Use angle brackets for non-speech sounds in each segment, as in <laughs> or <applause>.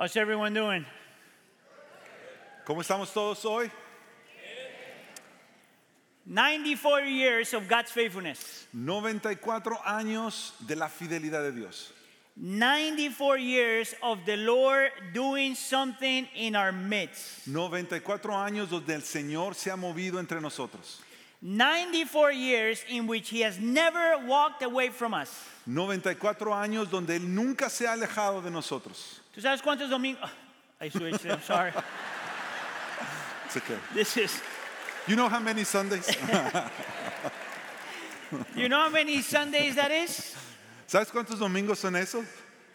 How's everyone doing? ¿Cómo estamos todos hoy? 94 years of God's faithfulness. 94 años de la fidelidad de Dios. 94 years of the Lord doing something in our midst. 94 años donde el Señor se ha movido entre nosotros. 94 years in which He has never walked away from us. 94 años donde Él nunca se ha alejado de nosotros. ¿Tú sabes cuántos domingos? Ah, I switched, I'm sorry. It's okay. This is, You know how many Sundays? <laughs> you know how many Sundays that is? ¿Sabes cuántos domingos son esos?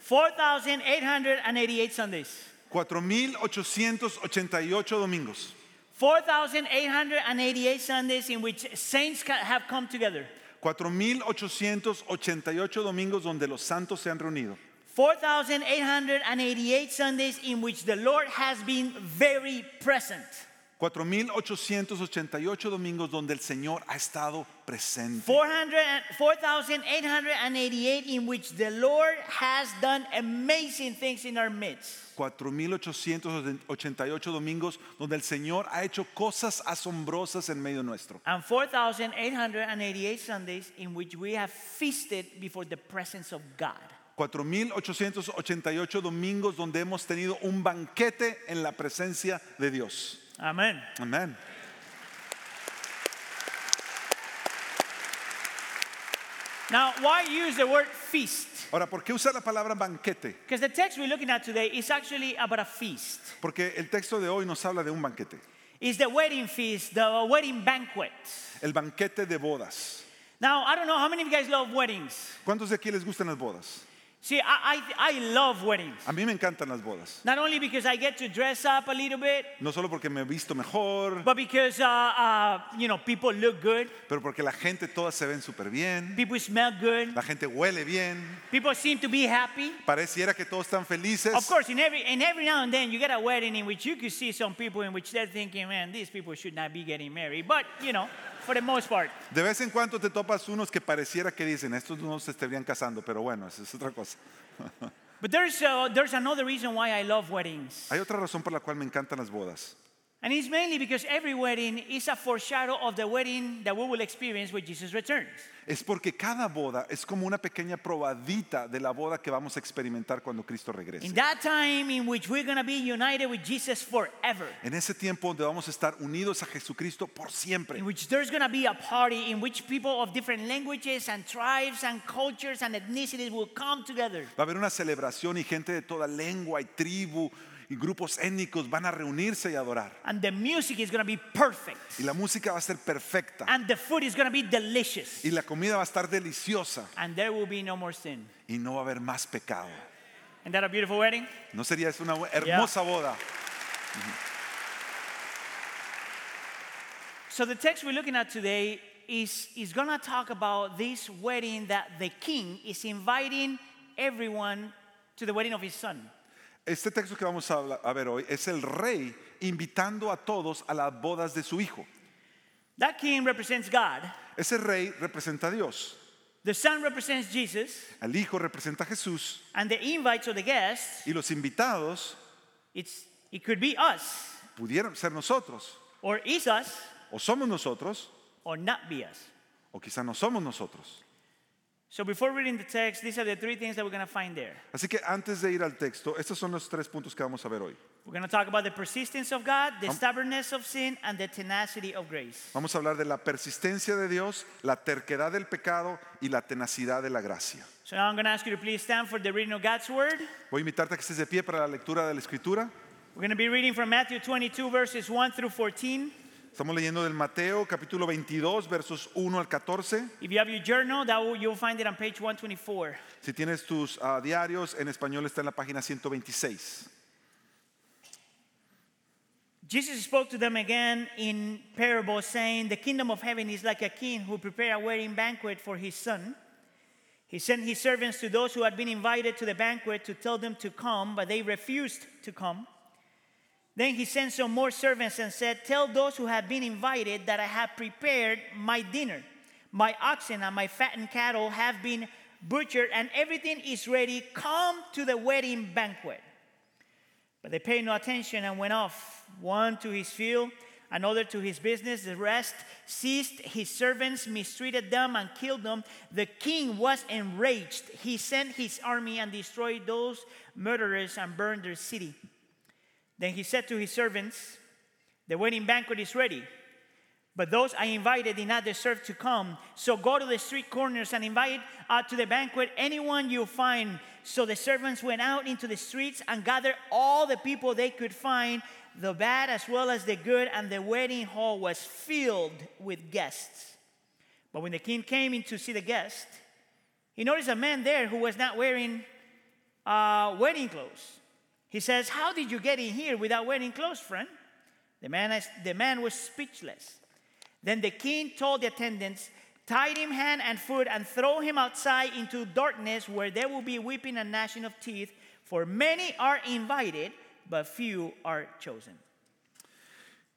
4,888 Sundays. 4.888 domingos. 4,888 Sundays in which saints have come together. 4.888 domingos donde los santos se han reunido. 4,888 Sundays in which the Lord has been very present. 4.888 domingos donde el Señor ha estado presente. 400 and- 4,888 in which the Lord has done amazing things in our midst. 4.888 domingos donde el Señor ha hecho cosas asombrosas en medio nuestro. And 4,888 Sundays in which we have feasted before the presence of God. 4.888 domingos donde hemos tenido un banquete en la presencia de Dios. Amen. Amén. Now, why use the word feast? Ahora, ¿por qué usar la palabra banquete? Because the text we're looking at today is actually about a feast. Porque el texto de hoy nos habla de un banquete. It's the wedding feast, the wedding banquet. El banquete de bodas. Now, I don't know how many of you guys love weddings. ¿Cuántos de aquí les gustan las bodas? See, I, I, I love weddings. A mí me encantan las bodas. Not only because I get to dress up a little bit, No solo porque me he visto mejor, but because, uh, uh, you know, people look good, pero porque la gente todas se ven súper bien. people smell good, La gente huele bien. people seem to be happy. Pareciera que todos están felices. Of course, in every, in every now and then you get a wedding in which you could see some people in which they're thinking, man, these people should not be getting married. But, you know, for the most part. De vez en cuando te topas unos que pareciera que dicen, estos no se estarían casando, pero bueno, esa es otra cosa. But there's, uh, there's another reason why I love weddings. Hay otra razón por la cual me encantan las bodas. And it's mainly because every wedding is a foreshadow of the wedding that we will experience when Jesus returns. Es porque cada boda es como una pequeña probadita de la boda que vamos a experimentar cuando Cristo regrese. In that time in which we're going to be united with Jesus forever, En ese tiempo donde vamos a estar unidos a Jesucristo por siempre. in which there's going to be a party in which people of different languages and tribes and cultures and ethnicities will come together. Va a haber una celebración y gente de toda lengua y tribu y grupos étnicos van a reunirse y adorar. And the music is going to be perfect. Y la música va a ser perfecta. And the food is going to be delicious. Y la comida va a estar deliciosa. And there will be no more sin. Y no va a haber más pecado. Isn't that a beautiful wedding? ¿No sería eso una hermosa boda? So the text we're looking at today is, is going to talk about this wedding that the king is inviting everyone to the wedding of his son. Este texto que vamos a, ver hoy es el rey invitando a todos a las bodas de su hijo. That king represents God. Ese rey representa a Dios. The son represents Jesus. El hijo representa a Jesús. And the invites or the guests, Y los invitados it's, it could be us, pudieron ser nosotros. or is us, O somos nosotros, or not be us. o quizá no somos nosotros. So before reading the text, these are the three things that we're going to find there. Así que antes de ir al texto, estos son los tres puntos que vamos a ver hoy. We're going to talk about the persistence of God, the stubbornness of sin, and the tenacity of grace. Vamos a hablar de la persistencia de Dios, la terquedad del pecado y la tenacidad de la gracia. So now I'm going to ask you to please stand for the reading of God's word. Voy a invitarte a que estés de pie para la lectura de la escritura. We're going to be reading from Matthew 22, verses 1 through 14. Estamos leyendo del Mateo capítulo 22 versos 1 al 14. If you have your journal, that will, you'll find it on page 124. Si tienes tus ah, diarios, en español está en la página 126. Jesus spoke to them again in parable, saying, The kingdom of heaven is like a king who prepared a wedding banquet for his son. He sent his servants to those who had been invited to the banquet to tell them to come, but they refused to come. Then he sent some more servants and said, Tell those who have been invited that I have prepared my dinner. My oxen and my fattened cattle have been butchered, and everything is ready. Come to the wedding banquet. But they paid no attention and went off, one to his field, another to his business. The rest seized his servants, mistreated them, and killed them. The king was enraged. He sent his army and destroyed those murderers and burned their city. Then he said to his servants, The wedding banquet is ready. But those I invited did not deserve to come. So go to the street corners and invite uh, to the banquet anyone you find. So the servants went out into the streets and gathered all the people they could find, the bad as well as the good, and the wedding hall was filled with guests. But when the king came in to see the guest, he noticed a man there who was not wearing uh, wedding clothes. He says, How did you get in here without wearing clothes, friend? The man, the man was speechless. Then the king told the attendants, Tie him hand and foot and throw him outside into darkness where there will be weeping and gnashing of teeth, for many are invited, but few are chosen.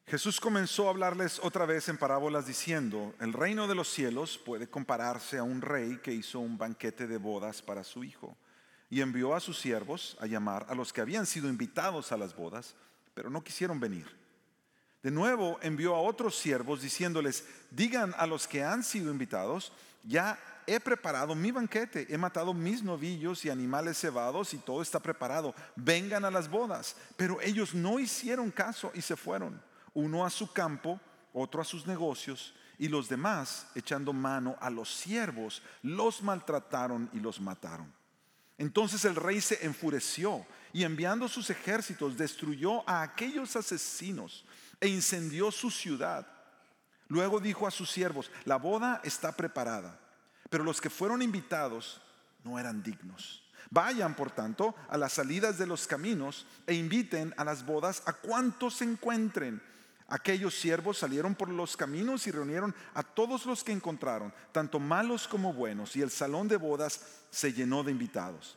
Jesús comenzó a hablarles otra vez en parábolas diciendo, el reino de los cielos puede compararse a un rey que hizo un banquete de bodas para su hijo y envió a sus siervos a llamar a los que habían sido invitados a las bodas, pero no quisieron venir. De nuevo envió a otros siervos diciéndoles, digan a los que han sido invitados, ya he preparado mi banquete, he matado mis novillos y animales cebados y todo está preparado, vengan a las bodas. Pero ellos no hicieron caso y se fueron, uno a su campo, otro a sus negocios, y los demás, echando mano a los siervos, los maltrataron y los mataron. Entonces el rey se enfureció y enviando sus ejércitos destruyó a aquellos asesinos e incendió su ciudad. Luego dijo a sus siervos, la boda está preparada, pero los que fueron invitados no eran dignos. Vayan, por tanto, a las salidas de los caminos e inviten a las bodas a cuantos se encuentren. Aquellos siervos salieron por los caminos y reunieron a todos los que encontraron, tanto malos como buenos, y el salón de bodas se llenó de invitados.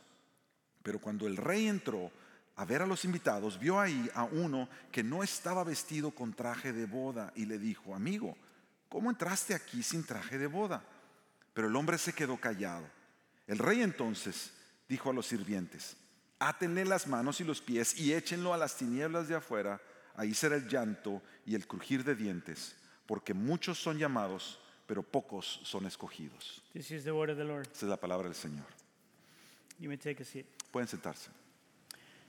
Pero cuando el rey entró, a ver a los invitados, vio ahí a uno que no estaba vestido con traje de boda y le dijo, amigo, ¿cómo entraste aquí sin traje de boda? Pero el hombre se quedó callado. El rey entonces dijo a los sirvientes, átenle las manos y los pies y échenlo a las tinieblas de afuera, ahí será el llanto y el crujir de dientes, porque muchos son llamados, pero pocos son escogidos. This is the word of the Lord. Esa es la palabra del Señor. You may take a seat. Pueden sentarse.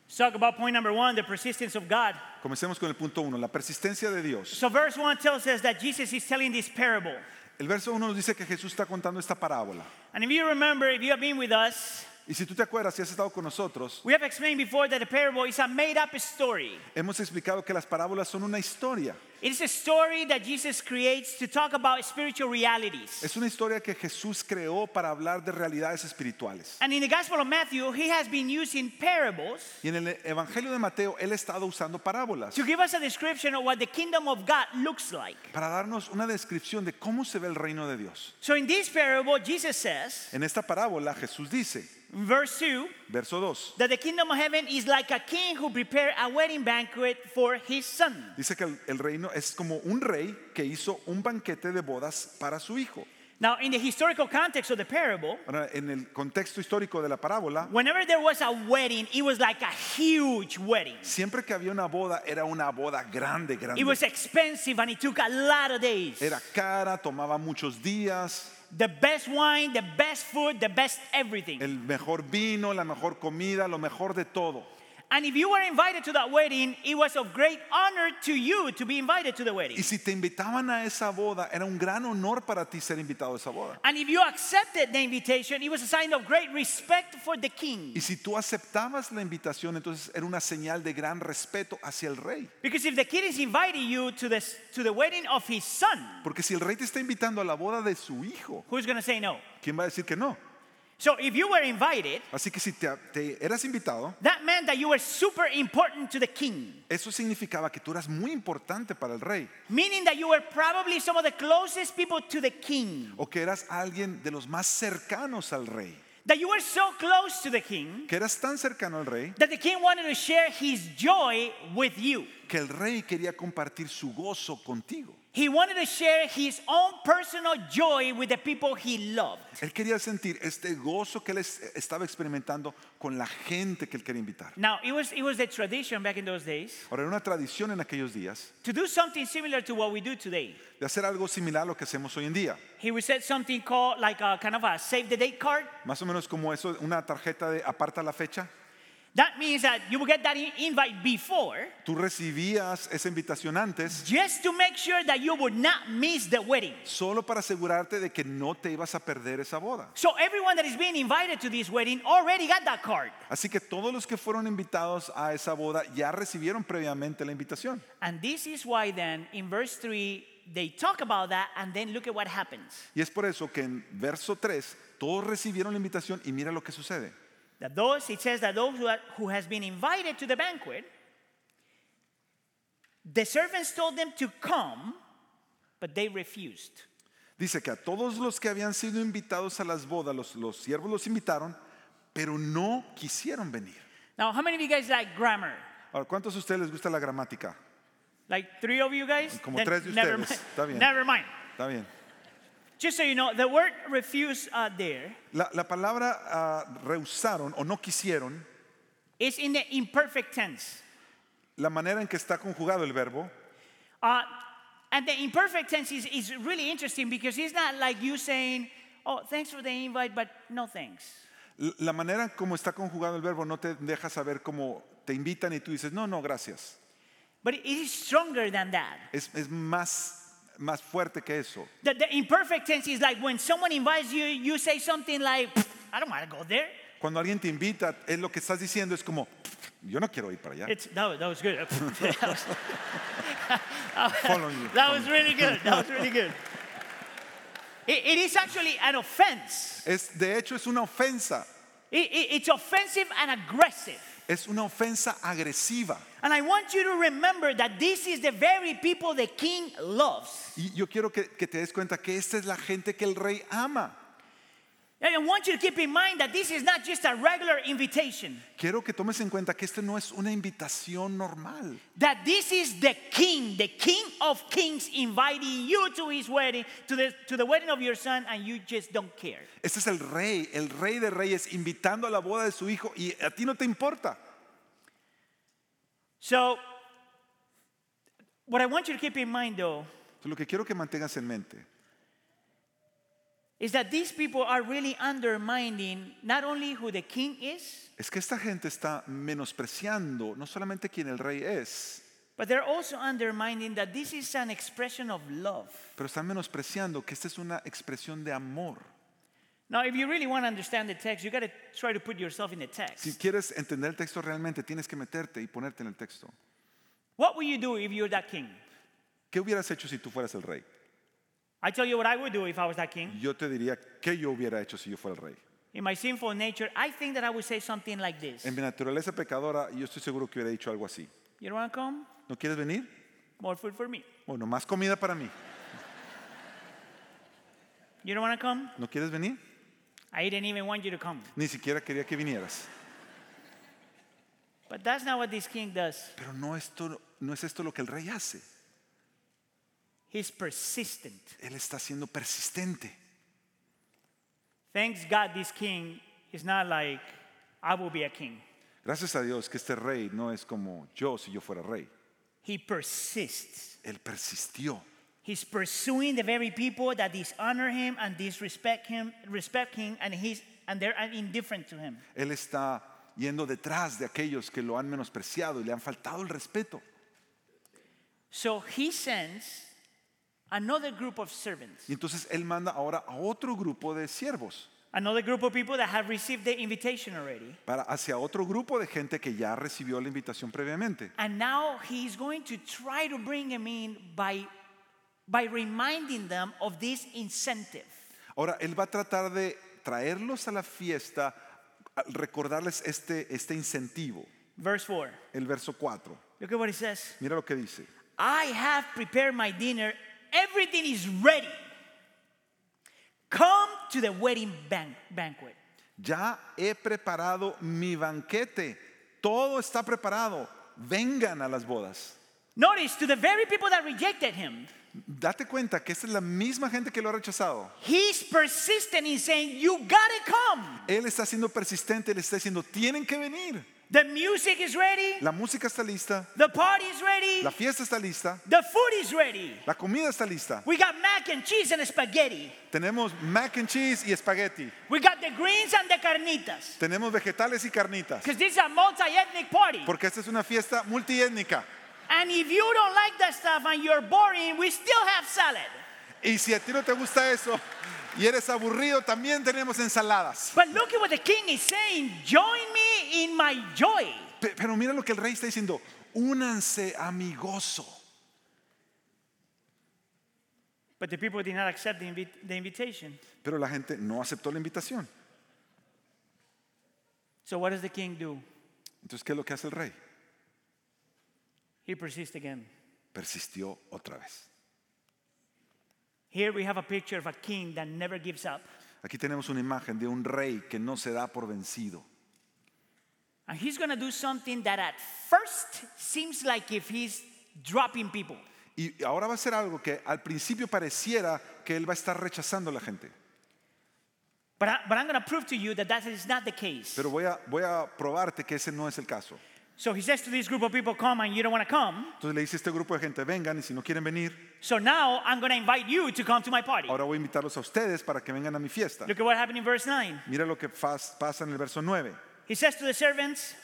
Let's talk about point number one the persistence of God. Comencemos con el punto uno, la persistencia de Dios. So, verse one tells us that Jesus is telling this parable. El verso uno nos dice que Jesús está contando esta parábola. And if you remember, if you have been with us, Y si tú te acuerdas, si has estado con nosotros, we have explained before that the parable is a made up story. hemos explicado que las parábolas son una historia. It is a story that Jesus creates to talk about spiritual realities. Es una historia que Jesús creó para hablar de realidades espirituales. And in the Gospel of Matthew, he has been using parables Y en el Evangelio de Mateo, él ha estado usando parábolas to give us a description of what the kingdom of God looks like. para darnos una descripción de cómo se ve el reino de Dios. So, in this parable, Jesus says, En esta parábola Jesús dice, verse 2, verso 2, that the kingdom of heaven is like a king who prepared a wedding banquet for his son. dice que el, el reino es como un rey que hizo un banquete de bodas para su hijo. Now, in the historical context of the parable, Ahora, en el contexto histórico de la parábola, whenever there was a wedding, it was like a huge wedding. siempre que había una boda era una boda grande, grande. It was expensive and it took a lot of days. Era cara, tomaba muchos días, The best wine, the best food, the best everything. el mejor vino, la mejor comida, lo mejor de todo. And if you were invited to that wedding, it was of great honor to you to be invited to the wedding. Y si te invitaban a esa boda, era un gran honor para ti ser invitado a esa boda. And if you accepted the invitation, it was a sign of great respect for the king. Y si tú aceptabas la invitación, entonces era una señal de gran respeto hacia el rey. Because if the king is inviting you to the, to the wedding of his son, Porque si el rey te está invitando a la boda de su hijo, who's going to say no? ¿quién va a decir que no? So if you were invited, Así que si te, te eras invitado, that meant that you were super important to the king. eso significaba que tú eras muy importante para el rey. Meaning that you were probably some of the closest people to the king. O que eras alguien de los más cercanos al rey. That you were so close to the king Que eras tan cercano al rey that the king wanted to share his joy with you. que el rey quería compartir su gozo contigo. He wanted to share his own personal joy with the people he loved. Él quería sentir este gozo que él es- estaba experimentando con la gente que él quería invitar. Now, it was, it was the tradition back in those days Ahora, era una tradición en aquellos días to do something similar to what we do today. de hacer algo similar a lo que hacemos hoy en día. He would set something called like a kind of a save the date card. Más o menos como eso, una tarjeta de aparta la fecha. That means that you will get that invite before Tú recibías esa invitación antes just to make sure that you would not miss the wedding. solo para asegurarte de que no te ibas a perder esa boda. So everyone that is being invited to this wedding already got that card. Así que todos los que fueron invitados a esa boda ya recibieron previamente la invitación. And this is why then in verse 3 they talk about that and then look at what happens. Y es por eso que en verso 3 todos recibieron la invitación y mira lo que sucede. That those, it says that those who, are, who has been invited to the banquet, the servants told them to come, but they refused. Dice que a todos los que habían sido invitados a las bodas, los, los siervos los invitaron, pero no quisieron venir. Now, how many of you guys like grammar? Ahora, ¿cuántos de ustedes les gusta la gramática? Like three of you guys? Como Then tres de never ustedes. mind. Está bien. Never mind. Está bien. Just so you know, the word refuse uh, there La, la palabra ah, rehusaron o no quisieron, is in the imperfect tense. la manera en que está conjugado el verbo, Uh, and the imperfect tense is, is really interesting because it's not like you saying, oh, thanks for the invite, but no thanks. l- la manera como está conjugado el verbo no te deja saber cómo te invitan y tú dices, no, no, gracias. But it is stronger than that. Es, es más, más fuerte que eso. The, the imperfect tense is like when someone invites you, you say something like, "Pfft, I don't want to go there. Cuando alguien te invita, es lo que estás diciendo es como, yo no quiero ir para allá. It's, that, was, that was good. <laughs> that, was, <laughs> Following you. that was really good. That was really good. It- it is actually an offense. Es, de hecho, es una ofensa. It- it- it's offensive and aggressive. Es una ofensa agresiva. And I want you to remember that this is the very people the king loves. Y yo quiero que, que te des cuenta que esta es la gente que el rey ama. And I want you to keep in mind that this is not just a regular invitation, Quiero que tomes en cuenta que esta no es una invitación normal. that this is the king, the king of kings, inviting you to his wedding, to the, to the wedding of your son, and you just don't care. Este es el rey, el rey de reyes, invitando a la boda de su hijo y a ti no te importa. So, what I want you to keep in mind though lo que quiero que mantengas en mente is that these people are really undermining not only who the king is, es que esta gente está menospreciando no solamente quién el rey es, but they're also undermining that this is an expression of love. pero están menospreciando que esta es una expresión de amor. Now, if you really want to understand the text, you got to try to put yourself in the text. Si quieres entender el texto realmente, tienes que meterte y ponerte en el texto. What would you do if you're that king? ¿Qué hubieras hecho si tú fueras el rey? I tell you what I would do if I was that king. Yo te diría qué yo hubiera hecho si yo fuera el rey. In my sinful nature, I think that I would say something like this. En mi naturaleza pecadora, yo estoy seguro que hubiera dicho algo así. You don't want to come? ¿No quieres venir? More food for me. Bueno, más comida para mí. You don't want to come? ¿No quieres venir? I didn't even want you to come. Ni siquiera quería que vinieras. But that's not what this king does. Pero no, esto, no es esto lo que el rey hace. He's persistent. Él está siendo persistente. Thanks God this king is not like, I will be a king. Gracias a Dios que este rey no es como yo si yo fuera rey. He persists. Él persistió. He's pursuing the very people that dishonor him and disrespect him, respect him, and he's and they're indifferent to him. Él está yendo detrás de aquellos que lo han menospreciado y le han faltado el respeto. So he sends another group of servants, Y entonces él manda ahora a otro grupo de siervos, another group of people that have received the invitation already. para hacia otro grupo de gente que ya recibió la invitación previamente. And now he's going to try to bring them in by, by reminding them of this incentive. Ahora él va a tratar de traerlos a la fiesta, recordarles este, este incentivo. Verse 4. El verso 4. Look at what he says. Mira lo que dice. I have prepared my dinner. Everything is ready. Come to the wedding ban- banquet. Ya he preparado mi banquete. Todo está preparado. Vengan a las bodas. Notice to the very people that rejected him, Date cuenta que esta es la misma gente que lo ha rechazado. He's persistent in saying, You gotta come. Él está siendo persistente, le está diciendo, tienen que venir. The music is ready, La música está lista, the party is ready, la fiesta está lista, the food is ready. la comida está lista. We got mac and cheese and spaghetti. Tenemos mac and cheese y espagueti. We got the greens and the carnitas. Tenemos vegetales y carnitas. Because this is a multi ethnic party. Porque esta es una fiesta multiétnica. And if you don't like that stuff and you're boring, we still have salad. Y si a ti no te gusta eso y eres aburrido, también tenemos ensaladas. But look at what the king is saying join me in my joy. Pe- Pero mira lo que el rey está diciendo. Únanse a mi gozo. But the people did not accept the, invi- the invitation. Pero la gente no aceptó la invitación. So what does the king do? Entonces, ¿qué es lo que hace el rey? He persists again. Persistió otra vez. Here we have a picture of a king that never gives up. Aquí tenemos una imagen de un rey que no se da por vencido. And he's going to do something that at first seems like if he's dropping people. Y ahora va a ser algo que al principio pareciera que él va a estar rechazando a la gente. But, I, but I'm going to prove to you that that is not the case. Pero voy a, voy a probarte que ese no es el caso. So he says to this group of people, Come and you don't want to come. Entonces le dice a este grupo de gente, vengan y si no quieren venir, So now I'm going to invite you to come to my party. ahora voy a invitarlos a ustedes para que vengan a mi fiesta. Look at what happened in verse 9. Mira lo que fas- pasa en el verso 9. He says to the servants,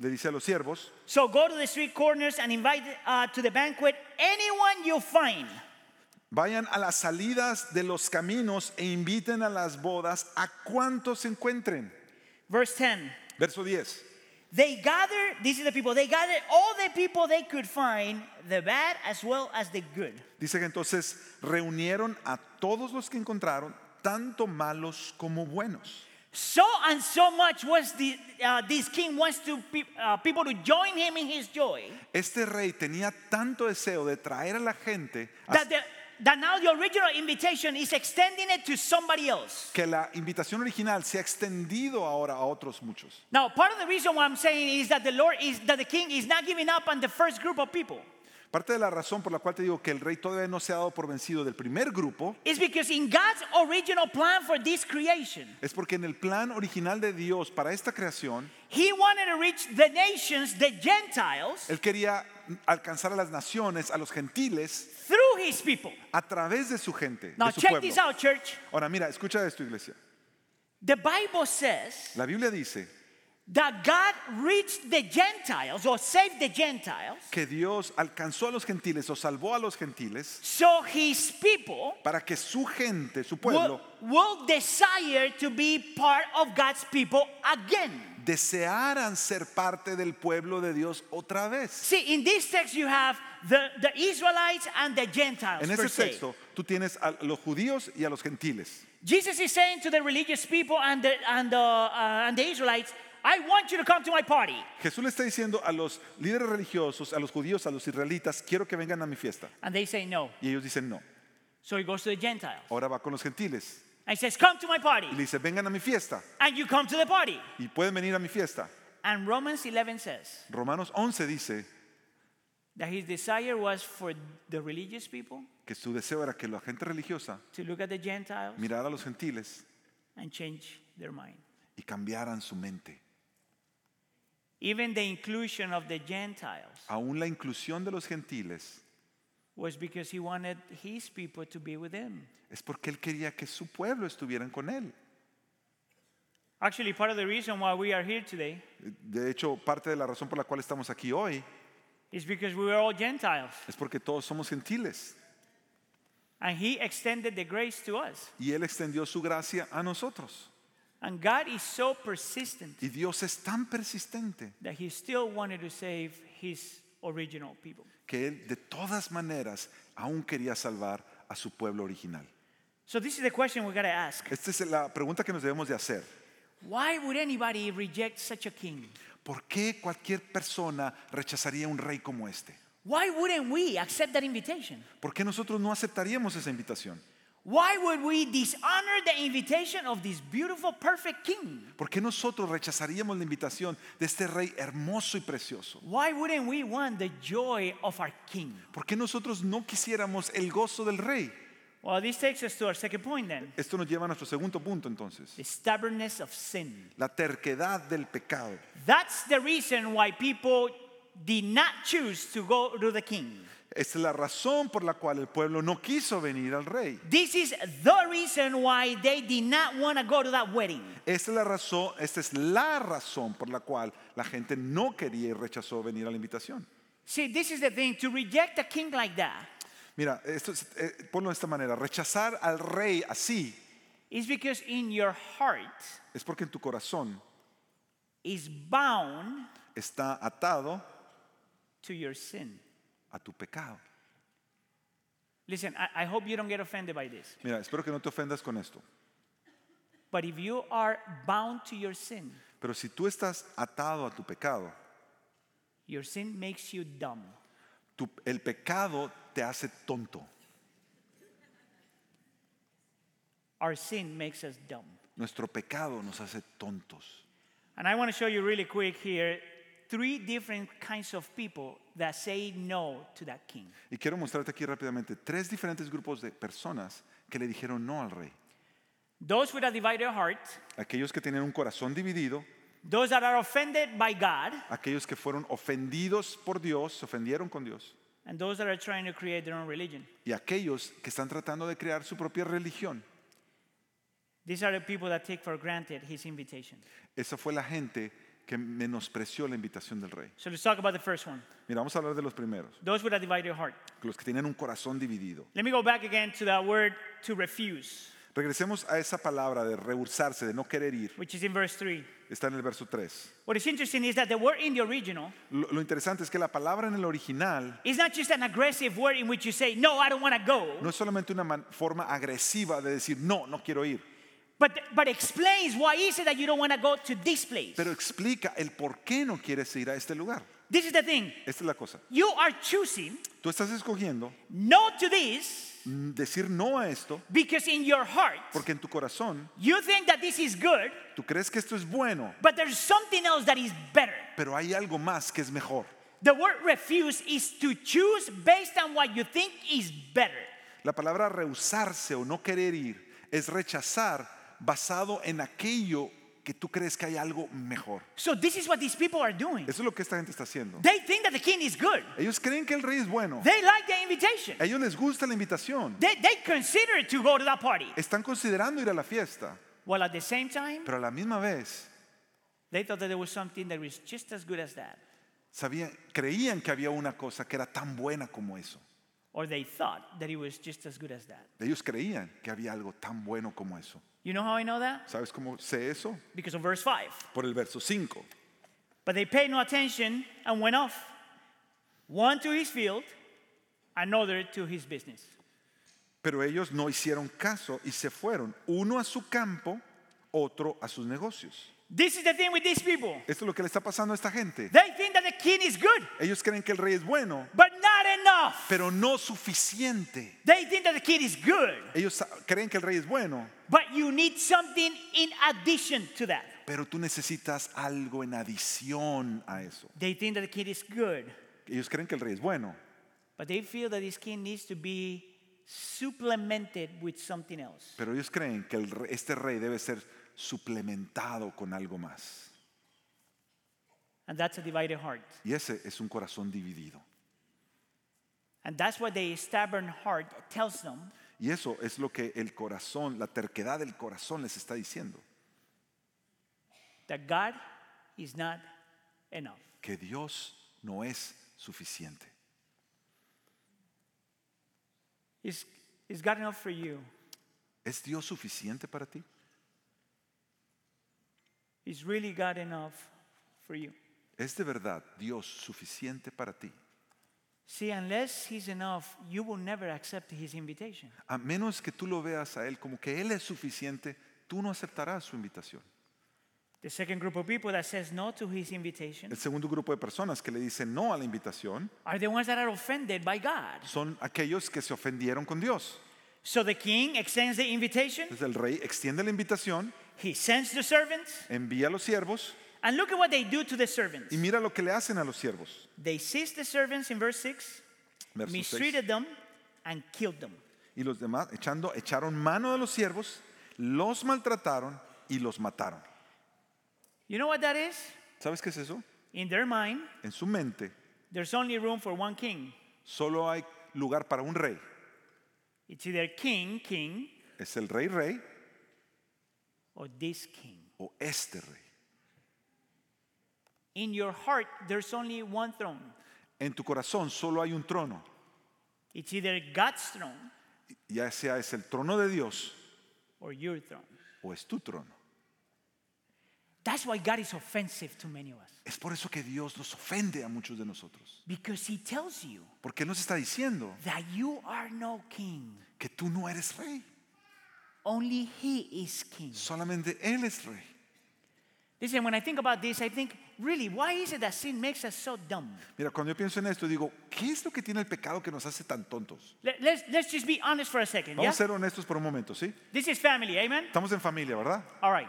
Le dice a los siervos, So go to the street corners and invite uh, to the banquet anyone you find. vayan a las salidas de los caminos e inviten a las bodas a cuantos se encuentren. Verse 10. Verso 10. They gathered, these are the people, they gathered all the people they could find, the bad as well as the good. Dice que entonces reunieron a todos los que encontraron, tanto malos como buenos. So and so much was the, uh, this king wants to pe- uh, people to join him in his joy Este rey tenía tanto deseo de traer a la gente that, the, that now the original invitation is extending it to somebody else. que la invitación original se ha extendido ahora a otros muchos. Now, part of the reason why I'm saying is that the Lord is that the king is not giving up on the first group of people. Parte de la razón por la cual te digo que el rey todavía no se ha dado por vencido del primer grupo is because in God's original plan for this creation, es porque en el plan original de Dios para esta creación, He wanted to reach the nations, the Gentiles, Él quería alcanzar a las naciones, a los gentiles, through His people. a través de su gente, Now, de su check pueblo. this out, church. Ahora mira, escucha esto, iglesia. The Bible says La Biblia dice that God reached the Gentiles or saved the Gentiles, que Dios alcanzó a los gentiles o salvó a los gentiles so His people para que su gente, su pueblo, will desire to be part of God's people again. desearan ser parte del pueblo de Dios otra vez. See, in this text, you have the, the Israelites and the Gentiles. En ese se. texto tú tienes a los judíos y a los gentiles. Jesus is saying to the religious people and the, and the, uh, and the Israelites, I want you to come to my party. Jesús le está diciendo a los líderes religiosos, a los judíos, a los israelitas, quiero que vengan a mi fiesta. And they say no. Y ellos dicen no. So he goes to the Gentiles. Ahora va con los gentiles And he says, Come to my party. y le dice, vengan a mi fiesta. And you come to the party. Y pueden venir a mi fiesta. And Romans 11 says Romanos 11 dice that his desire was for the religious people que su deseo era que la gente religiosa to look at the Gentiles mirara a los gentiles and change their mind. y cambiaran su mente. Even the inclusion of the Gentiles Aún la inclusión de los gentiles was because he wanted his people to be with him. es porque él quería que su pueblo estuvieran con él. Actually, part of the reason why we are here today De hecho, parte de la razón por la cual estamos aquí hoy is because we were all Gentiles. es porque todos somos gentiles. And he extended the grace to us. Y él extendió su gracia a nosotros. And God is so persistent Y Dios es tan persistente that he still wanted to save his original people. que él de todas maneras aún quería salvar a su pueblo original. So this is the question we got to ask. Esta es la pregunta que nos debemos de hacer. Why would anybody reject such a king? ¿Por qué cualquier persona rechazaría un rey como este? Why wouldn't we accept that invitation? ¿Por qué nosotros no aceptaríamos esa invitación? Why would we dishonor the invitation of this beautiful, perfect king? ¿Por qué nosotros rechazaríamos la invitación de este rey hermoso y precioso? Why wouldn't we want the joy of our king? ¿Por qué nosotros no quisiéramos el gozo del rey? Well, this takes us to our second point then Esto nos lleva a nuestro segundo punto entonces. the stubbornness of sin. La terquedad del pecado. That's the reason why people did not choose to go to the king. Esta es la razón por la cual el pueblo no quiso venir al rey. This is the reason why they did not want to go to that wedding. Esta es la razón, esta es la razón por la cual la gente no quería y rechazó venir a la invitación. See, this is the thing to reject a king like that Mira, esto es- eh, ponlo de esta manera, rechazar al rey así is because in your heart es porque en tu corazón is bound está atado to your sin. A tu pecado. Listen, I, I hope you don't get offended by this. Mira, espero que no te ofendas con esto, But if you are bound to your sin, pero si tú estás atado a tu pecado, your sin makes you dumb. tu- el pecado te hace tonto. Our sin makes us dumb. Nuestro pecado nos hace tontos. And I want to show you really quick here three different kinds of people that say no to that king. Y quiero mostrarte aquí rápidamente tres diferentes grupos de personas que le dijeron no al rey. Those with a divided heart, Aquellos que tienen un corazón dividido, those that are offended by God, aquellos que fueron ofendidos por Dios, se ofendieron con Dios, and those that are trying to create their own religion. y aquellos que están tratando de crear su propia religión. These are the people that take for granted his invitation. Esa fue la gente que menospreció la invitación del rey. So let's talk about the first one Mira, vamos a hablar de los primeros, those with a divided heart. los que tienen un corazón dividido. Let me go back again to that word to refuse, Regresemos a esa palabra de rehusarse, de no querer ir. which is in verse 3. Está en el verso 3. What is interesting is that the word in the original Lo, lo interesante es que la palabra en el original is not just an aggressive word in which you say, No, I don't want to go, no es solamente una man- forma agresiva de decir no, no quiero ir, but, but explains why is it that you don't want to go to this place. pero explica el por qué no quieres ir a este lugar. This is the thing. Esta es la cosa. You are choosing Tú estás escogiendo no to this mm, decir no a esto because in your heart porque en tu corazón you think that this is good, tú crees que esto es bueno, but there's something else that is better. pero hay algo más que es mejor. The word refuse is to choose based on what you think is better. La palabra rehusarse o no querer ir es rechazar basado en aquello que tú crees que hay algo mejor. So this is what these people are doing. Eso es lo que esta gente está haciendo. They think that the king is good. Ellos creen que el rey es bueno. They like the invitation. A ellos les gusta la invitación. They, they consider to go to that party. Están considerando ir a la fiesta, While at the same time, pero a la misma vez they thought that there was something that was just as good as that. sabían, creían que había una cosa que era tan buena como eso. Or they thought that it was just as good as that. Ellos creían que había algo tan bueno como eso. You know how I know that? ¿Sabes cómo sé eso? Because of verse 5. Por el verso 5. But they paid no attention and went off, one to his field, another to his business. Pero ellos no hicieron caso y se fueron, uno a su campo, otro a sus negocios. This is the thing with these people. Esto es lo que le está pasando a esta gente. They think that the king is good, Ellos creen que el rey es bueno, but enough. pero no suficiente. They think that the king is good, Ellos creen que el rey es bueno, but you need something in addition to that. pero tú necesitas algo en adición a eso. They think that the king is good, Ellos creen que el rey es bueno, but they feel that this king needs to be supplemented with something else. pero ellos creen que el este rey debe ser suplementado con algo más. And that's a divided heart. Y ese es un corazón dividido. And that's what the stubborn heart tells them Y eso es lo que el corazón, la terquedad del corazón les está diciendo. that God is not enough. Que Dios no es suficiente. Is, is God enough for you? ¿Es Dios suficiente para ti? Is really God enough for you? ¿Es de verdad Dios suficiente para ti? See, unless He's enough, you will never accept His invitation. A menos que tú lo veas a Él como que Él es suficiente, tú no aceptarás su invitación. The second group of people that says no to His invitation El segundo grupo de personas que le dicen no a la invitación are the ones that are offended by God. son aquellos que se ofendieron con Dios. So the king extends the invitation, Entonces el rey extiende la invitación, he sends the servants, envía a los siervos and look at what they do to the servants. y mira lo que le hacen a los siervos. They seized the servants in verse 6, Verso 6. mistreated them, and killed them. Y los demás echando, echaron mano de los siervos, los maltrataron y los mataron. You know what that is? ¿Sabes qué es eso? In their mind, En su mente there's only room for one king. solo hay lugar para un rey. It's either king, king, Es el rey rey or this king. o este rey. In your heart, there's only one throne. En tu corazón solo hay un trono. It's either God's throne Ya sea es el trono de Dios or your throne. o es tu trono. That's why God is offensive to many of us. Es por eso que Dios nos ofende a muchos de nosotros. Because He tells you Porque Él nos está diciendo that you are no king. que tú no eres rey. Only He is king. Solamente Él es rey. Listen, when I think about this, I think, really, why is it that sin makes us so dumb? Mira, cuando yo pienso en esto, digo, ¿qué es lo que tiene el pecado que nos hace tan tontos? Let, let's, let's just be honest for a second. Vamos Yeah? a ser honestos por un momento, ¿sí? This is family, amen? Estamos en familia, ¿verdad? All right.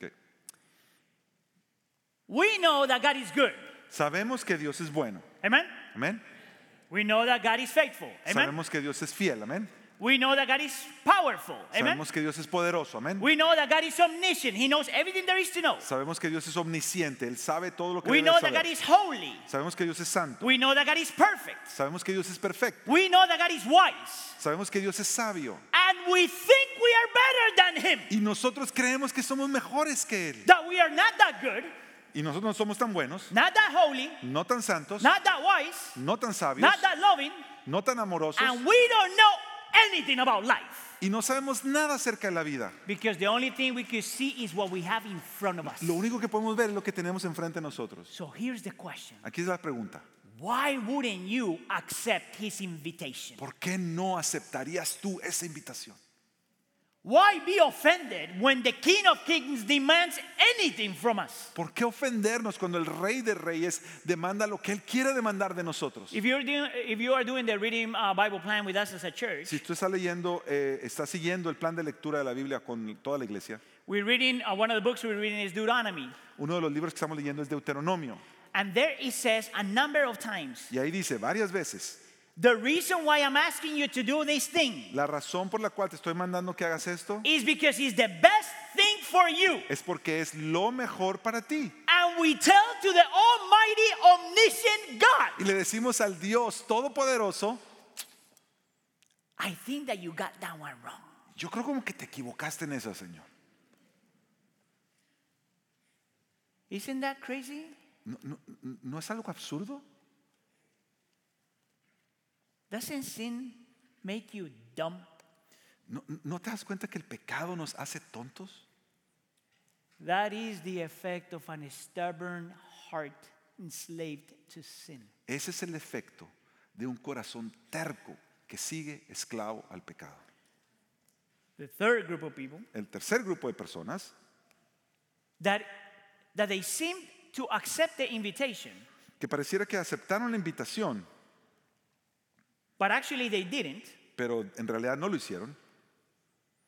Ok. We know that God is good, Sabemos que Dios es bueno. amen? Amén. We know that God is faithful, amen? Sabemos que Dios es fiel. Amén. We know that God is powerful, amen? Sabemos que Dios es poderoso. Amén. We know that God is omniscient. He knows everything there is to know. Sabemos que Dios es omnisciente. Él sabe todo lo que We debe know that saber. God is holy. Sabemos que Dios es santo. We know that God is perfect. Sabemos que Dios es perfecto. We know that God is wise. Sabemos que Dios es sabio. And we think we are better than Him. Y nosotros creemos que somos mejores que Él. That we are not that good, Y nosotros no somos tan buenos, not that holy, no tan santos, not that wise, no tan sabios, not that loving, no tan amorosos. and we don't know anything about life. Y no sabemos nada acerca de la vida. Because the only thing we can see is what we have in front of us. Lo único que podemos ver es lo que tenemos enfrente de nosotros. So here's the question Aquí es la pregunta. Why wouldn't you accept His invitation? ¿Por qué no aceptarías tú esa invitación? Why be offended when the King of Kings demands anything from us? ¿Por qué ofendernos cuando el Rey de Reyes demanda lo que Él quiere demandar de nosotros? If you're doing, if you are doing the reading uh, Bible plan with us as a church, Si tú estás leyendo, eh, estás siguiendo el plan de lectura de la Biblia con toda la iglesia, we're reading uh, one of the books we're reading is Deuteronomy, uno de los libros que estamos leyendo es Deuteronomio. and there it says a number of times Y ahí dice varias veces, the reason why I'm asking you to do this thing la razón por la cual te estoy mandando que hagas esto is because it's the best thing for you. es porque es lo mejor para ti. And we tell to the Almighty, omniscient God, Y le decimos al Dios Todopoderoso, I think that you got that one wrong. yo creo como que te equivocaste en esa, Señor. Isn't that crazy? ¿No, no, no es algo absurdo? Doesn't sin make you dumb? ¿No, ¿No te das cuenta que el pecado nos hace tontos? That is the effect of an stubborn heart enslaved to sin. Ese es el efecto de un corazón terco que sigue esclavo al pecado. The third group of people El tercer grupo de personas that, that they seem to accept the invitation, que pareciera que aceptaron la invitación, but actually they didn't, pero en realidad no lo hicieron,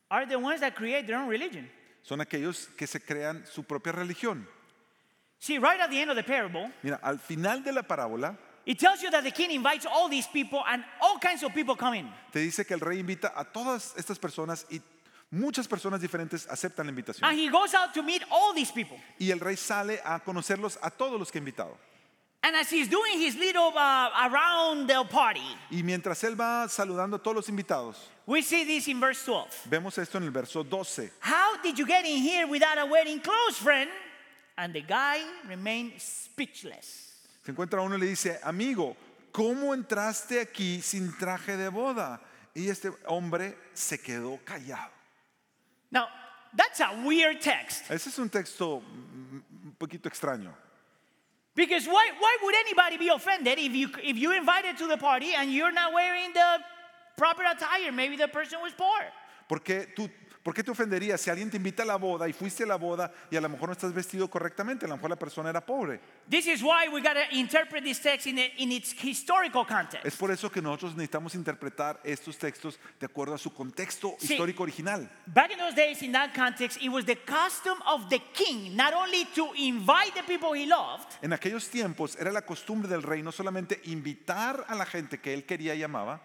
are the ones that create their own religion. son aquellos que se crean su propia religión. See, right at the end of the parable, Mira, al final de la parábola it tells you that the king invites all these people and all kinds of people come in. te dice que el rey invita a todas estas personas y muchas personas diferentes aceptan la invitación. And he goes out to meet all these people. Y el rey sale a conocerlos a todos los que ha invitado. And as he's doing his little uh, around the party, Y mientras él va saludando a todos los invitados, we see this in verse 12. vemos esto en el verso 12. How did you get in here without a wedding clothes, friend? And the guy remained speechless. Se encuentra uno y le dice, amigo, ¿cómo entraste aquí sin traje de boda? Y este hombre se quedó callado. Now, that's a weird text. Ese es un texto un poquito extraño. Because why, why would anybody be offended if you, if you invited to the party and you're not wearing the proper attire? Maybe the person was poor. Porque tú, ¿Por qué te ofendería si alguien te invita a la boda y fuiste a la boda y a lo mejor no estás vestido correctamente? A lo mejor la persona era pobre. This is why we got to interpret this text in, it- in its historical context. Es por eso que nosotros necesitamos interpretar estos textos de acuerdo a su contexto histórico original. Back in those days, in that context, it was the custom of the king not only to invite the people he loved, En aquellos tiempos era la costumbre del rey no solamente invitar a la gente que él quería y amaba,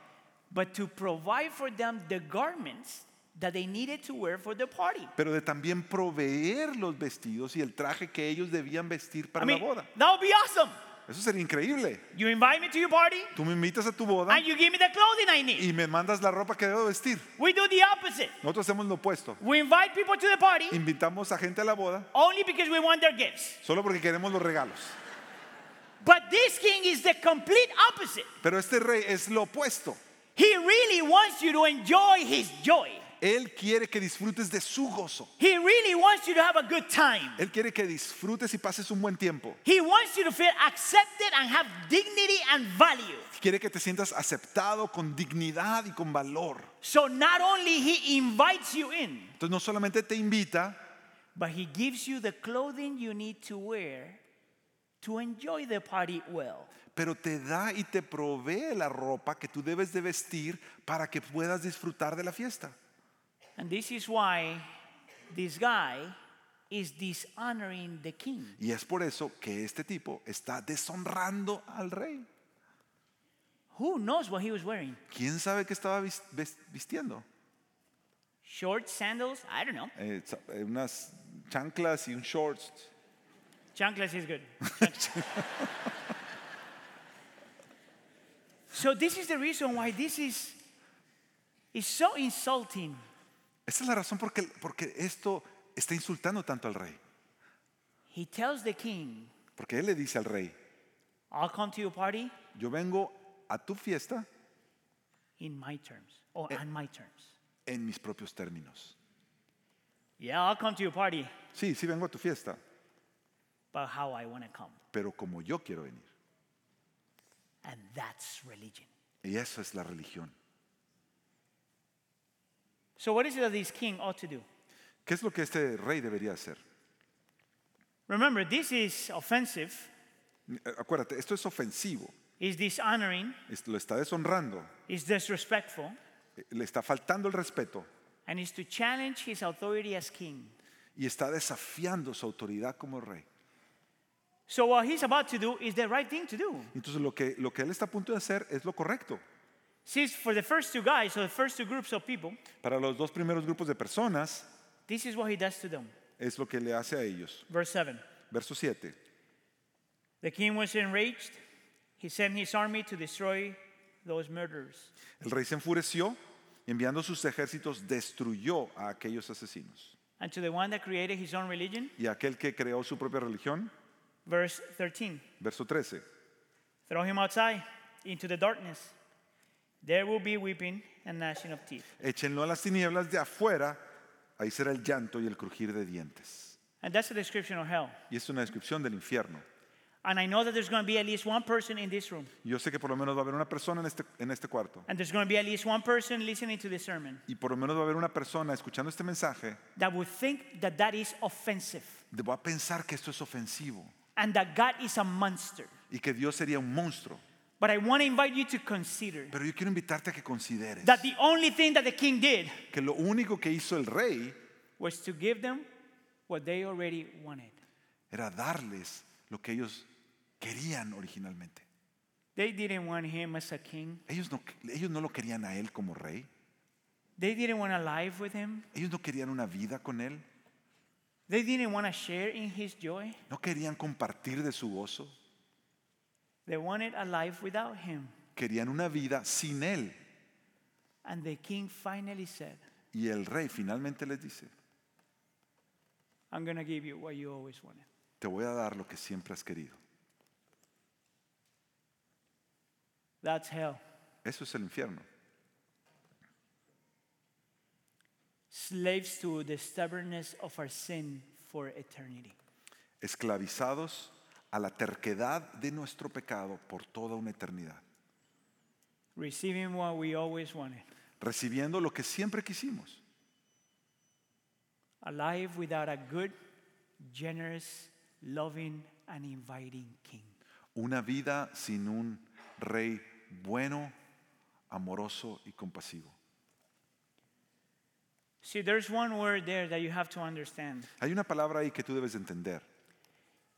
but to provide for them the garments that they needed to wear for the party. pero de también proveer los vestidos y el traje que ellos debían vestir para I mean, la boda. that would be awesome. Eso sería increíble. You invite me to your party, Tú me invitas a tu boda and you give me the clothing I need. y me mandas la ropa que debo vestir. We do the opposite. Nosotros hacemos lo opuesto. We invite people to the party Invitamos a gente a la boda only because we want their gifts. solo porque queremos los regalos. But this king is the complete opposite. Pero este rey es lo opuesto. He really wants you to enjoy his joy. Él quiere que disfrutes de su gozo. He really wants you to have a good time. Él quiere que disfrutes y pases un buen tiempo. He wants you to feel accepted and have dignity and value. Quiere que te sientas aceptado con dignidad y con valor. So not only he invites you in, Entonces no solamente te invita, but he gives you the clothing you need to wear to enjoy the party well. pero te da y te provee la ropa que tú debes de vestir para que puedas disfrutar de la fiesta. And this is why this guy is dishonoring the king. Y es por eso que este tipo está deshonrando al rey. Who knows what he was wearing? ¿Quién sabe qué estaba vis- ves- vistiendo? Shorts, sandals? I don't know. Eh, sa- eh, unas chanclas y un shorts. Chanclas is good. <laughs> so this is the reason why this is is so insulting. Esa es la razón porque, porque esto está insultando tanto al rey. He tells the king, Porque él le dice al rey, I'll come to your party yo vengo a tu fiesta in my terms or on my terms. en mis propios términos. Yeah, I'll come to your party, Sí, sí vengo a tu fiesta, but how I want to come. pero como yo quiero venir. And that's religion. Y eso es la religión. So what is it that this king ought to do? ¿Qué es lo que este rey debería hacer? Remember, this is offensive, Eh, Acuérdate, esto es ofensivo, is dishonoring, es- lo está deshonrando, is disrespectful, eh, le está faltando el respeto and is to challenge his authority as king. y está desafiando su autoridad como rey. So what he's about to do is the right thing to do. Entonces lo que, lo que él está a punto de hacer es lo correcto. See, for the first two guys, so the first two groups of people, Para los dos primeros grupos de personas this is what he does to them. es lo que le hace a ellos. Verse 7. Verso 7. The king was enraged. He sent his army to destroy those murderers. El rey se enfureció y enviando sus ejércitos destruyó a aquellos asesinos. And to the one that created his own religion, Y aquel que creó su propia religión, verse 13. verso 13. Throw him outside into the darkness. There will be weeping and gnashing of teeth. Échenlo a las tinieblas de afuera, ahí será el llanto y el crujir de dientes. And that's a description of hell. Y es una descripción del infierno. And I know that there's going to be at least one person in this room. Yo sé que por lo menos va a haber una persona en este, en este cuarto. And there's going to be at least one person listening to this sermon Y por lo menos va a haber una persona escuchando este mensaje that would think that that is offensive va a pensar que esto es ofensivo and that God is a monster. y que Dios sería un monstruo. But I want to invite you to consider Pero yo quiero invitarte a que consideres that the only thing that the king did que lo único que hizo el rey was to give them what they already wanted. era darles lo que ellos querían originalmente. They didn't want him as a king. Ellos no, ellos no lo querían a él como rey. They didn't want to live with him. Ellos no querían una vida con él. They didn't want to share in his joy. No querían compartir de su gozo. They wanted a life without him. Querían una vida sin él. And the king finally said, Y el rey finalmente les dice, I'm going to give you what you always wanted. te voy a dar lo que siempre has querido. That's hell. Eso es el infierno. Slaves to the stubbornness of our sin for eternity. Esclavizados a la terquedad de nuestro pecado por toda una eternidad. Receiving what we always wanted. Recibiendo lo que siempre quisimos. A life without a good, generous, loving, and inviting king. Una vida sin un rey bueno, amoroso y compasivo. See, there's one word there that you have to understand. Hay una palabra ahí que tú debes entender.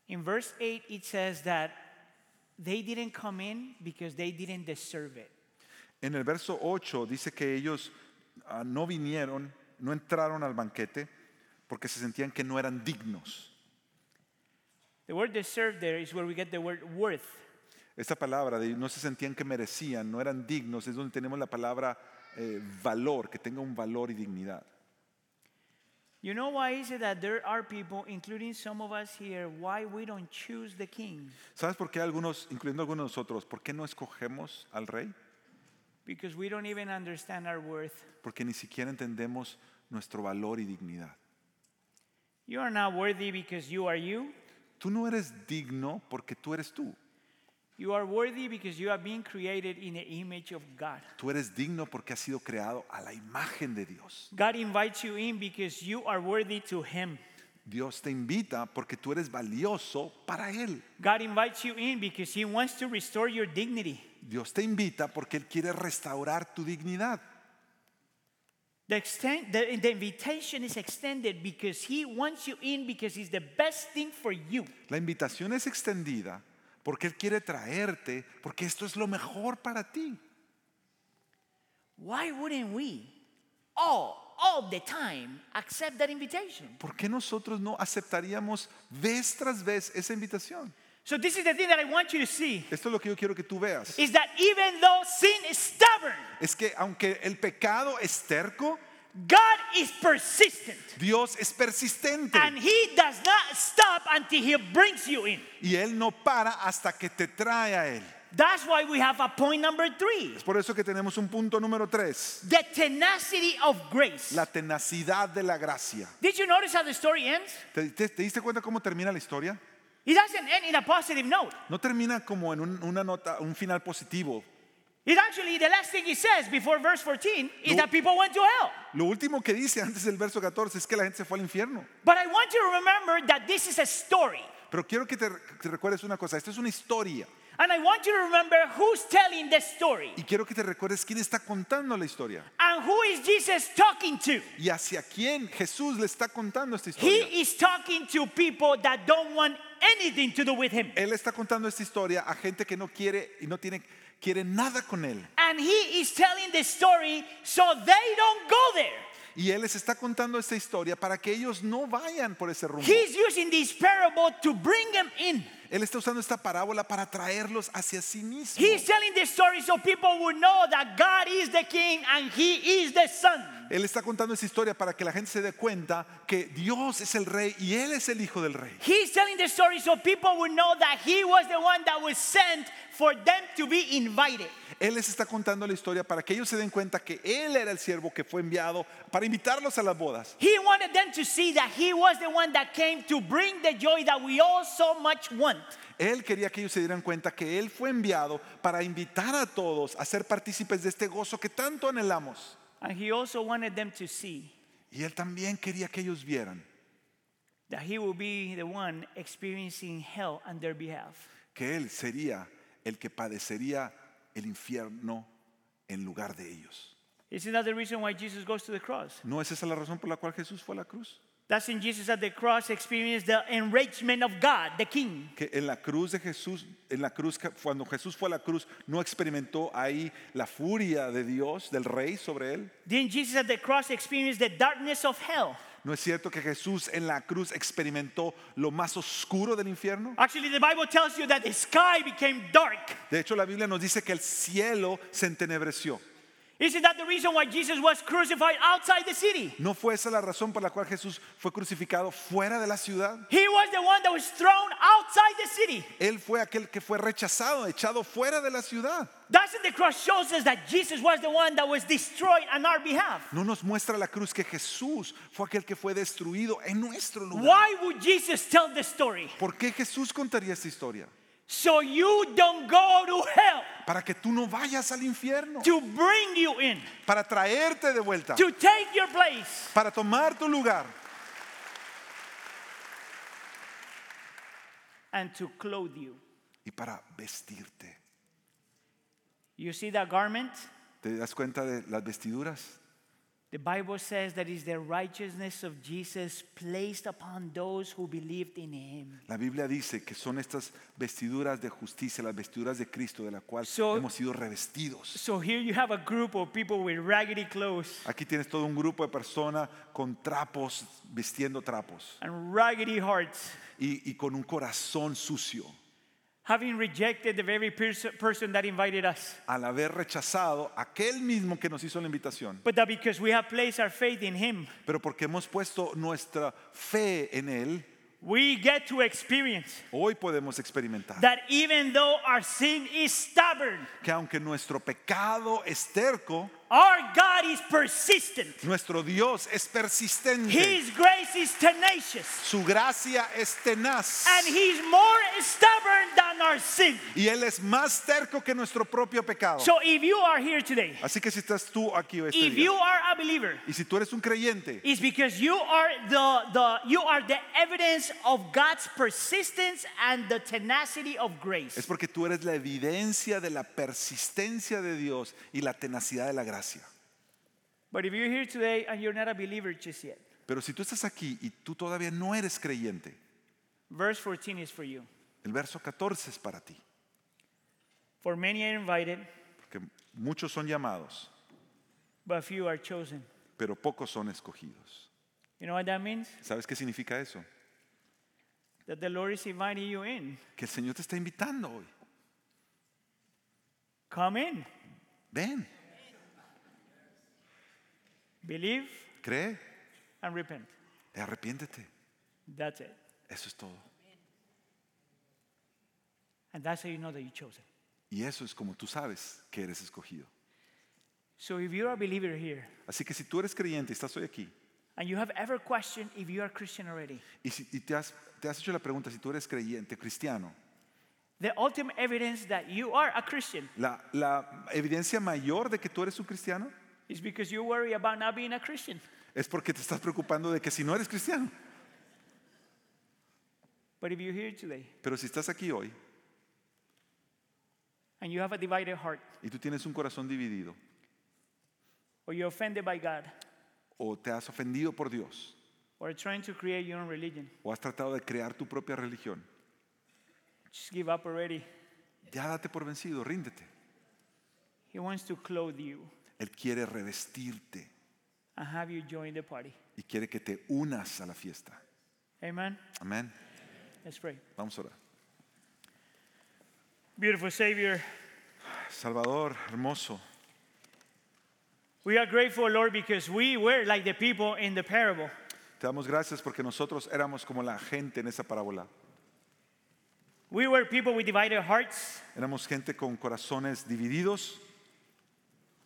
In verse 8, it says that they didn't come in because they didn't deserve it. En el verso 8 dice que ellos ah, no vinieron, no entraron al banquete porque se sentían que no eran dignos. The word deserve there is where we get the word worth. Esta palabra de no se sentían que merecían, no eran dignos, es donde tenemos la palabra eh, valor, que tenga un valor y dignidad. You know why is it that there are people, including some of us here, why we don't choose the king? ¿Sabes por qué algunos, incluyendo algunos de nosotros, por qué no escogemos al rey? Because we don't even understand our worth. Porque ni siquiera entendemos nuestro valor y dignidad. You are not worthy because you are you. Tú no eres digno porque tú eres tú. You are worthy because you have been created in the image of God. Tú eres digno porque has sido creado a la imagen de Dios. God invites you in because you are worthy to Him. Dios te invita porque tú eres valioso para Él. God invites you in because He wants to restore your dignity. Dios te invita porque Él quiere restaurar tu dignidad. The, extent, the, the invitation is extended because He wants you in because it's the best thing for you. La invitación es extendida porque Él quiere traerte, porque esto es lo mejor para ti. Why wouldn't we all, all the time accept that invitation? ¿Por qué nosotros no aceptaríamos vez tras vez esa invitación? So, this is the thing that I want you to see Esto es lo que yo quiero que tú veas. is that even though sin is stubborn, Es que aunque el pecado es terco, God is persistent. Dios es persistente And He does not stop until He brings you in. y Él no para hasta que te trae a Él. That's why we have a point number three Es por eso que tenemos un punto número tres, the tenacity of grace. la tenacidad de la gracia. Did you notice how the story ends? ¿Te, te- te diste cuenta cómo termina la historia? It doesn't end in a positive note. No termina como en un- una nota, un final positivo. It actually, the last thing he says before verse 14 is that people went to hell. Lo último que dice antes del verso 14 es que la gente se fue al infierno. But I want you to remember that this is a story. Pero quiero que te, te recuerdes una cosa, esto es una historia. And I want you to remember who's telling the story Y quiero que te recuerdes quién está contando la historia. and who is Jesus talking to. Y hacia quién Jesús le está contando esta historia. He is talking to people that don't want anything to do with him. Él está contando esta historia a gente que no quiere y no tiene nada con él. And he is telling the story so they don't go there. Y él les está contando esta historia para que ellos no vayan por ese rumbo. He's using this parable to bring them in. Él está usando esta parábola para traerlos hacia sí mismo. He's telling this story so people would know that God is the king and he is the son. Él está contando esta historia para que la gente se dé cuenta que Dios es el rey y él es el hijo del rey. He's telling the story so people would know that he was the one that was sent for them to be invited. Él les está contando la historia para que ellos se den cuenta que él era el siervo que fue enviado para invitarlos a las bodas. He wanted them to see that he was the one that came to bring the joy that we all so much want. Él quería que ellos se dieran cuenta que él fue enviado para invitar a todos a ser partícipes de este gozo que tanto anhelamos. And he also wanted them to see Y él también quería que ellos vieran that he will be the one experiencing hell on their behalf. que él sería el que padecería el infierno en lugar de ellos. Isn't that the reason why Jesus goes to the cross? ¿No es esa la razón por la cual Jesús fue a la cruz? That's in Jesus at the cross experienced the enragement of God, the King. Que en la cruz de Jesús, en la cruz, cuando Jesús fue a la cruz, no experimentó ahí la furia de Dios, del rey sobre él. Didn't Jesus at the cross experience the darkness of hell? ¿No es cierto que Jesús en la cruz experimentó lo más oscuro del infierno? Actually, the Bible tells you that the sky became dark. De hecho, la Biblia nos dice que el cielo se entenebreció. Isn't that the reason why Jesus was crucified outside the city? ¿No fue esa la razón por la cual Jesús fue crucificado fuera de la ciudad? He was the one that was thrown outside the city. Él fue aquel que fue rechazado, echado fuera de la ciudad. Doesn't the cross shows us that Jesus was the one that was destroyed on our behalf? No nos muestra la cruz que Jesús fue aquel que fue destruido en nuestro lugar. Why would Jesus tell the story? ¿Por qué Jesús contaría esta historia? So you don't go to hell. Para que tú no vayas al infierno. To bring you in. Para traerte de vuelta. To take your place. Para tomar tu lugar. And to clothe you. Y para vestirte. You see that garment? ¿Te das cuenta de las vestiduras? The Bible says that is the righteousness of Jesus placed upon those who believed in him. La Biblia dice que son estas vestiduras de justicia, las vestiduras de Cristo, de la cual So- hemos sido revestidos. So here you have a group of people with raggedy clothes Aquí tienes todo un grupo de personas con trapos, vistiendo trapos, and raggedy hearts, y, y con un corazón sucio, having rejected the very person that invited us. al haber rechazado aquel mismo que nos hizo la invitación. But that because we have placed our faith in him, Pero porque hemos puesto nuestra fe en Él, we get to experience hoy podemos experimentar that even though our sin is stubborn, que aunque nuestro pecado es terco, our God is persistent. nuestro Dios es persistente. His grace is tenacious. Su gracia es tenaz. And he's more stubborn than our sin. Y Él es más terco que nuestro propio pecado. So if you are here today, Así que si estás tú aquí este if día, you are a believer, y si tú eres un creyente, it's because you are the, the you are the evidence of God's persistence and the tenacity of grace. es porque tú eres la evidencia de la persistencia de Dios y la tenacidad de la gracia. But if you're here today and you're not a believer just yet, Pero si tú estás aquí y tú todavía no eres creyente, verse 14 is for you. el verso 14 es para ti. For many are invited, Porque muchos son llamados, but few are chosen. pero pocos son escogidos. You know what that means? ¿Sabes qué significa eso? That the Lord is inviting you in. Que el Señor te está invitando hoy. Come in, Ven, believe, cree and repent. y arrepiéntete. That's it. Eso es todo. And that's how you know that you're chosen. Y eso es como tú sabes que eres escogido. So if you're a believer here, Así que si tú eres creyente y estás hoy aquí, and you have ever questioned if you are Christian already, y, si, y te, has, te has hecho la pregunta si tú eres creyente, cristiano, the ultimate evidence that you are a Christian la, la evidencia mayor de que tú eres un cristiano is because you worry about not being a Christian. es porque te estás preocupando de que si no eres cristiano. But if you're here today Pero si estás aquí hoy and you have a divided heart, y tú tienes un corazón dividido or you're offended by God, o te has ofendido por Dios or trying to create your own religion, o has tratado de crear tu propia religión, just give up already. ya date por vencido, ríndete. He wants to clothe you Él quiere revestirte and have you join the party. y quiere que te unas a la fiesta. Amen. Amén. Let's pray. Vamos a orar. Beautiful Savior, Salvador, hermoso, we are grateful, Lord, because we were like the people in the parable. te damos gracias porque nosotros éramos como la gente en esa parábola. We were people with divided hearts. Éramos gente con corazones divididos,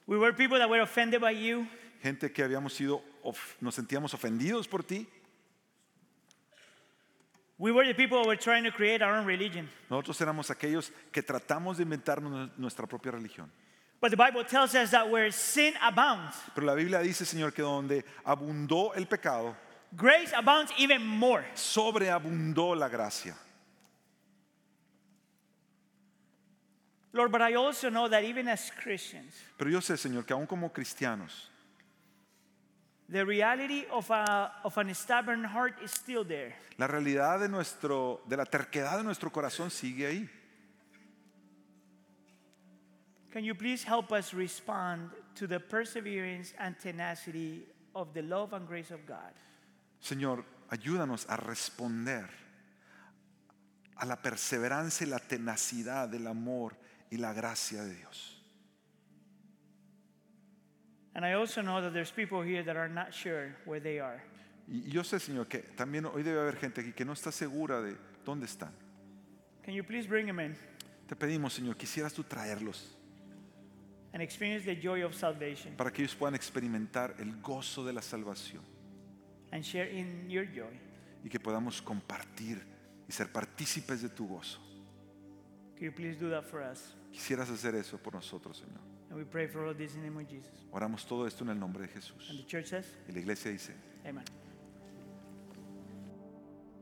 We were people that were offended by you. gente que habíamos sido, of- nos sentíamos ofendidos por ti. We were the people that were trying to create our own religion. Nosotros éramos aquellos que tratamos de inventarnos nuestra propia religión. But the Bible tells us that where sin abounds, Pero la Biblia dice, Señor, que donde abundó el pecado, grace abounds even more. sobreabundó la gracia. Lord, but I also know that even as Christians, Pero yo sé, Señor, que aún como cristianos, the reality of, a, of an stubborn heart is still there. la realidad de, nuestro, de la terquedad de nuestro corazón sigue ahí. Can you please help us respond to the perseverance and tenacity of the love and grace of God? Señor, ayúdanos a responder a la perseverancia y la tenacidad del amor y la gracia de Dios. And I also know that there's people here that are not sure where they are. Y yo sé, Señor, que también hoy debe haber gente aquí que no está segura de dónde están. Can you please bring them in Te pedimos, Señor, quisieras tú traerlos and experience the joy of salvation para que ellos puedan experimentar el gozo de la salvación and share in your joy? y que podamos compartir y ser partícipes de tu gozo. Can you please do that for us? Quisieras hacer eso por nosotros, Señor. And we pray for all this in the name of Jesus. Oramos todo esto en el nombre de And Jesús. the church says, Y la iglesia dice, Amen.